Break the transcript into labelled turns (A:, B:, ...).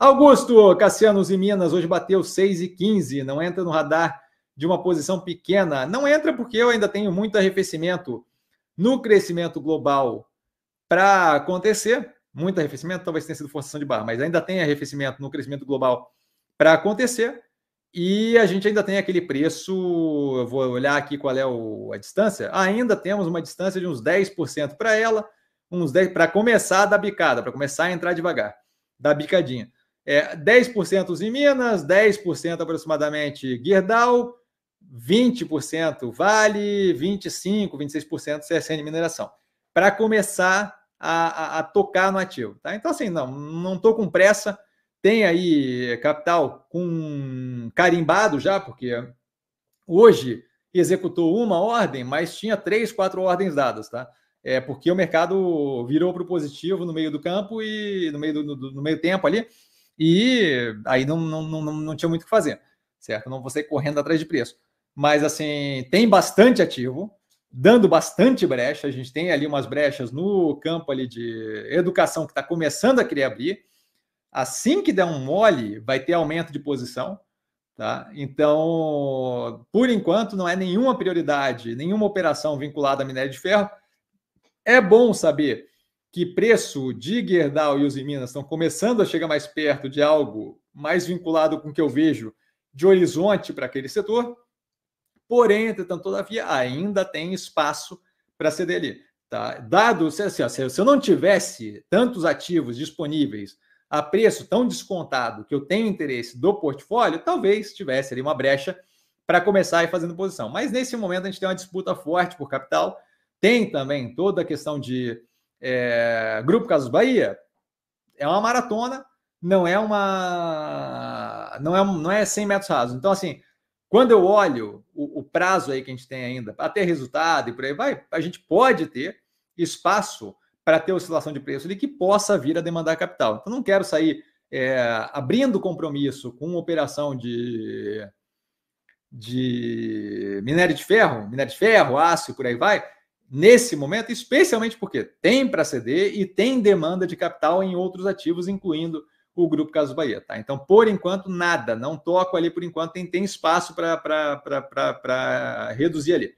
A: Augusto Cassianos e Minas hoje bateu 6,15, não entra no radar de uma posição pequena. Não entra porque eu ainda tenho muito arrefecimento no crescimento global para acontecer. Muito arrefecimento, talvez tenha sido forçação de barra, mas ainda tem arrefecimento no crescimento global para acontecer. E a gente ainda tem aquele preço, eu vou olhar aqui qual é o, a distância. Ainda temos uma distância de uns 10% para ela, uns 10 para começar da bicada, para começar a entrar devagar, da bicadinha. É, 10% em Minas, 10% aproximadamente Guerdal, 20% Vale, 25%, 26% CSN Mineração. Para começar a, a, a, tocar no ativo. Tá? Então, assim, não, não estou com pressa tem aí capital com carimbado já, porque hoje executou uma ordem, mas tinha três, quatro ordens dadas, tá? É porque o mercado virou para o positivo no meio do campo e no meio do, no, no meio tempo ali, e aí não, não, não, não tinha muito o que fazer, certo? Não sair correndo atrás de preço. Mas assim, tem bastante ativo, dando bastante brecha. A gente tem ali umas brechas no campo ali de educação que está começando a querer abrir. Assim que der um mole, vai ter aumento de posição. Tá? Então, por enquanto, não é nenhuma prioridade, nenhuma operação vinculada a minério de ferro. É bom saber que preço de Gerdau e Usiminas estão começando a chegar mais perto de algo mais vinculado com o que eu vejo de horizonte para aquele setor. Porém, entretanto, todavia, ainda tem espaço para ceder ali. Tá? Dado, se, assim, se eu não tivesse tantos ativos disponíveis a preço tão descontado que eu tenho interesse do portfólio, talvez tivesse ali uma brecha para começar a ir fazendo posição. Mas nesse momento a gente tem uma disputa forte por capital. Tem também toda a questão de é, Grupo Casos Bahia. É uma maratona, não é uma. Não é, não é 100 metros rasos. Então, assim, quando eu olho o, o prazo aí que a gente tem ainda para ter resultado e por aí vai, a gente pode ter espaço para ter oscilação de preço ali que possa vir a demandar capital. Então, não quero sair é, abrindo compromisso com operação de, de minério de ferro, minério de ferro, aço e por aí vai, nesse momento, especialmente porque tem para ceder e tem demanda de capital em outros ativos, incluindo o Grupo Caso Bahia. Tá? Então, por enquanto, nada, não toco ali por enquanto, tem, tem espaço para reduzir ali.